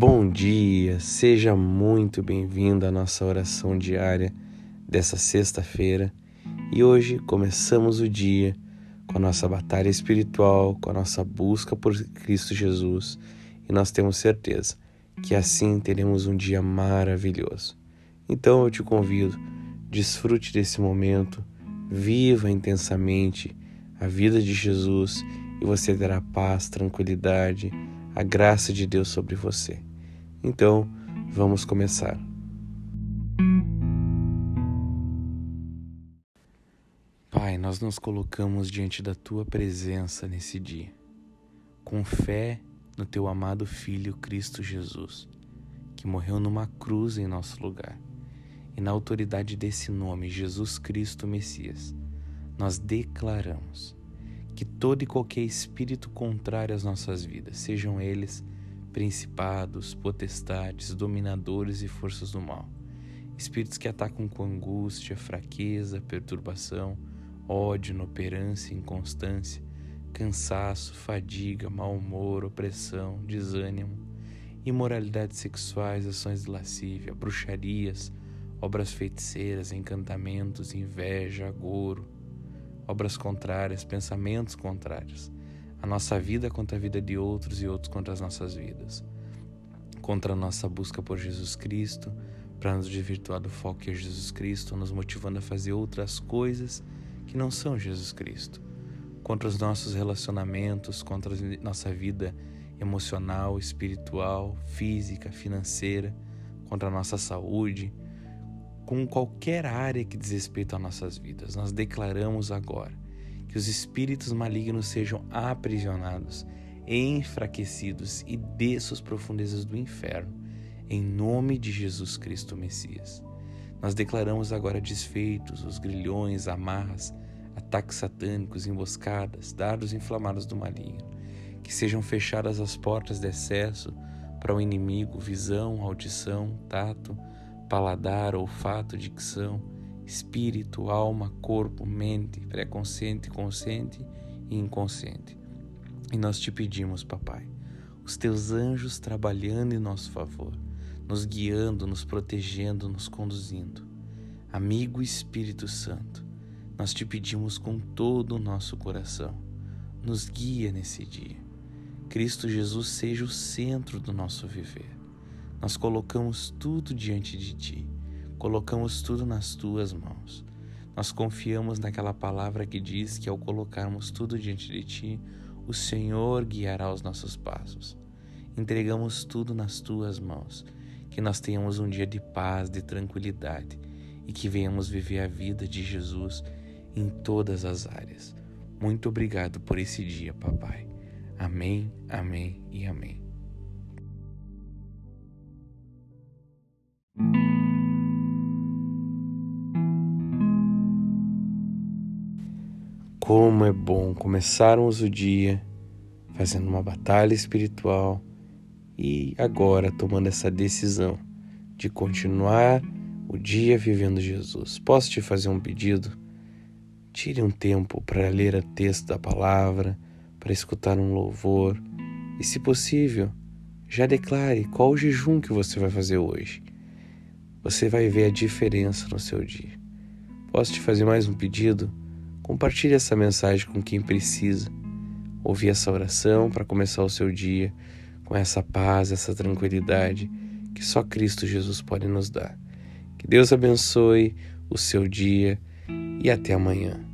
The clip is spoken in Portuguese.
Bom dia, seja muito bem-vindo à nossa oração diária dessa sexta-feira e hoje começamos o dia com a nossa batalha espiritual, com a nossa busca por Cristo Jesus e nós temos certeza que assim teremos um dia maravilhoso. Então eu te convido, desfrute desse momento, viva intensamente a vida de Jesus e você terá paz, tranquilidade, a graça de Deus sobre você. Então, vamos começar. Pai, nós nos colocamos diante da tua presença nesse dia, com fé no teu amado Filho Cristo Jesus, que morreu numa cruz em nosso lugar. E na autoridade desse nome, Jesus Cristo Messias, nós declaramos que todo e qualquer espírito contrário às nossas vidas, sejam eles principados, potestades, dominadores e forças do mal, espíritos que atacam com angústia, fraqueza, perturbação, ódio, inoperância, inconstância, cansaço, fadiga, mau humor, opressão, desânimo, imoralidades sexuais, ações de lascívia, bruxarias, obras feiticeiras, encantamentos, inveja, agouro, obras contrárias, pensamentos contrários. A nossa vida contra a vida de outros e outros contra as nossas vidas. Contra a nossa busca por Jesus Cristo, para nos desvirtuar do foco que é Jesus Cristo, nos motivando a fazer outras coisas que não são Jesus Cristo. Contra os nossos relacionamentos, contra a nossa vida emocional, espiritual, física, financeira, contra a nossa saúde, com qualquer área que diz respeito às nossas vidas. Nós declaramos agora que os espíritos malignos sejam aprisionados, enfraquecidos e desçam as profundezas do inferno, em nome de Jesus Cristo Messias. Nós declaramos agora desfeitos os grilhões, amarras, ataques satânicos, emboscadas, dardos inflamados do maligno, que sejam fechadas as portas de acesso para o inimigo, visão, audição, tato, paladar, olfato, dicção, espírito, alma, corpo, mente, pré-consciente, consciente e inconsciente. E nós te pedimos, papai, os teus anjos trabalhando em nosso favor, nos guiando, nos protegendo, nos conduzindo. Amigo Espírito Santo, nós te pedimos com todo o nosso coração, nos guia nesse dia. Cristo Jesus seja o centro do nosso viver nós colocamos tudo diante de Ti, colocamos tudo nas Tuas mãos. Nós confiamos naquela palavra que diz que ao colocarmos tudo diante de Ti, o Senhor guiará os nossos passos. Entregamos tudo nas Tuas mãos, que nós tenhamos um dia de paz, de tranquilidade e que venhamos viver a vida de Jesus em todas as áreas. Muito obrigado por esse dia, papai. Amém, amém e amém. Como é bom começarmos o dia fazendo uma batalha espiritual e agora tomando essa decisão de continuar o dia vivendo Jesus. Posso te fazer um pedido? Tire um tempo para ler o texto da palavra, para escutar um louvor e, se possível, já declare qual o jejum que você vai fazer hoje. Você vai ver a diferença no seu dia. Posso te fazer mais um pedido? Compartilhe essa mensagem com quem precisa ouvir essa oração para começar o seu dia com essa paz, essa tranquilidade que só Cristo Jesus pode nos dar. Que Deus abençoe o seu dia e até amanhã.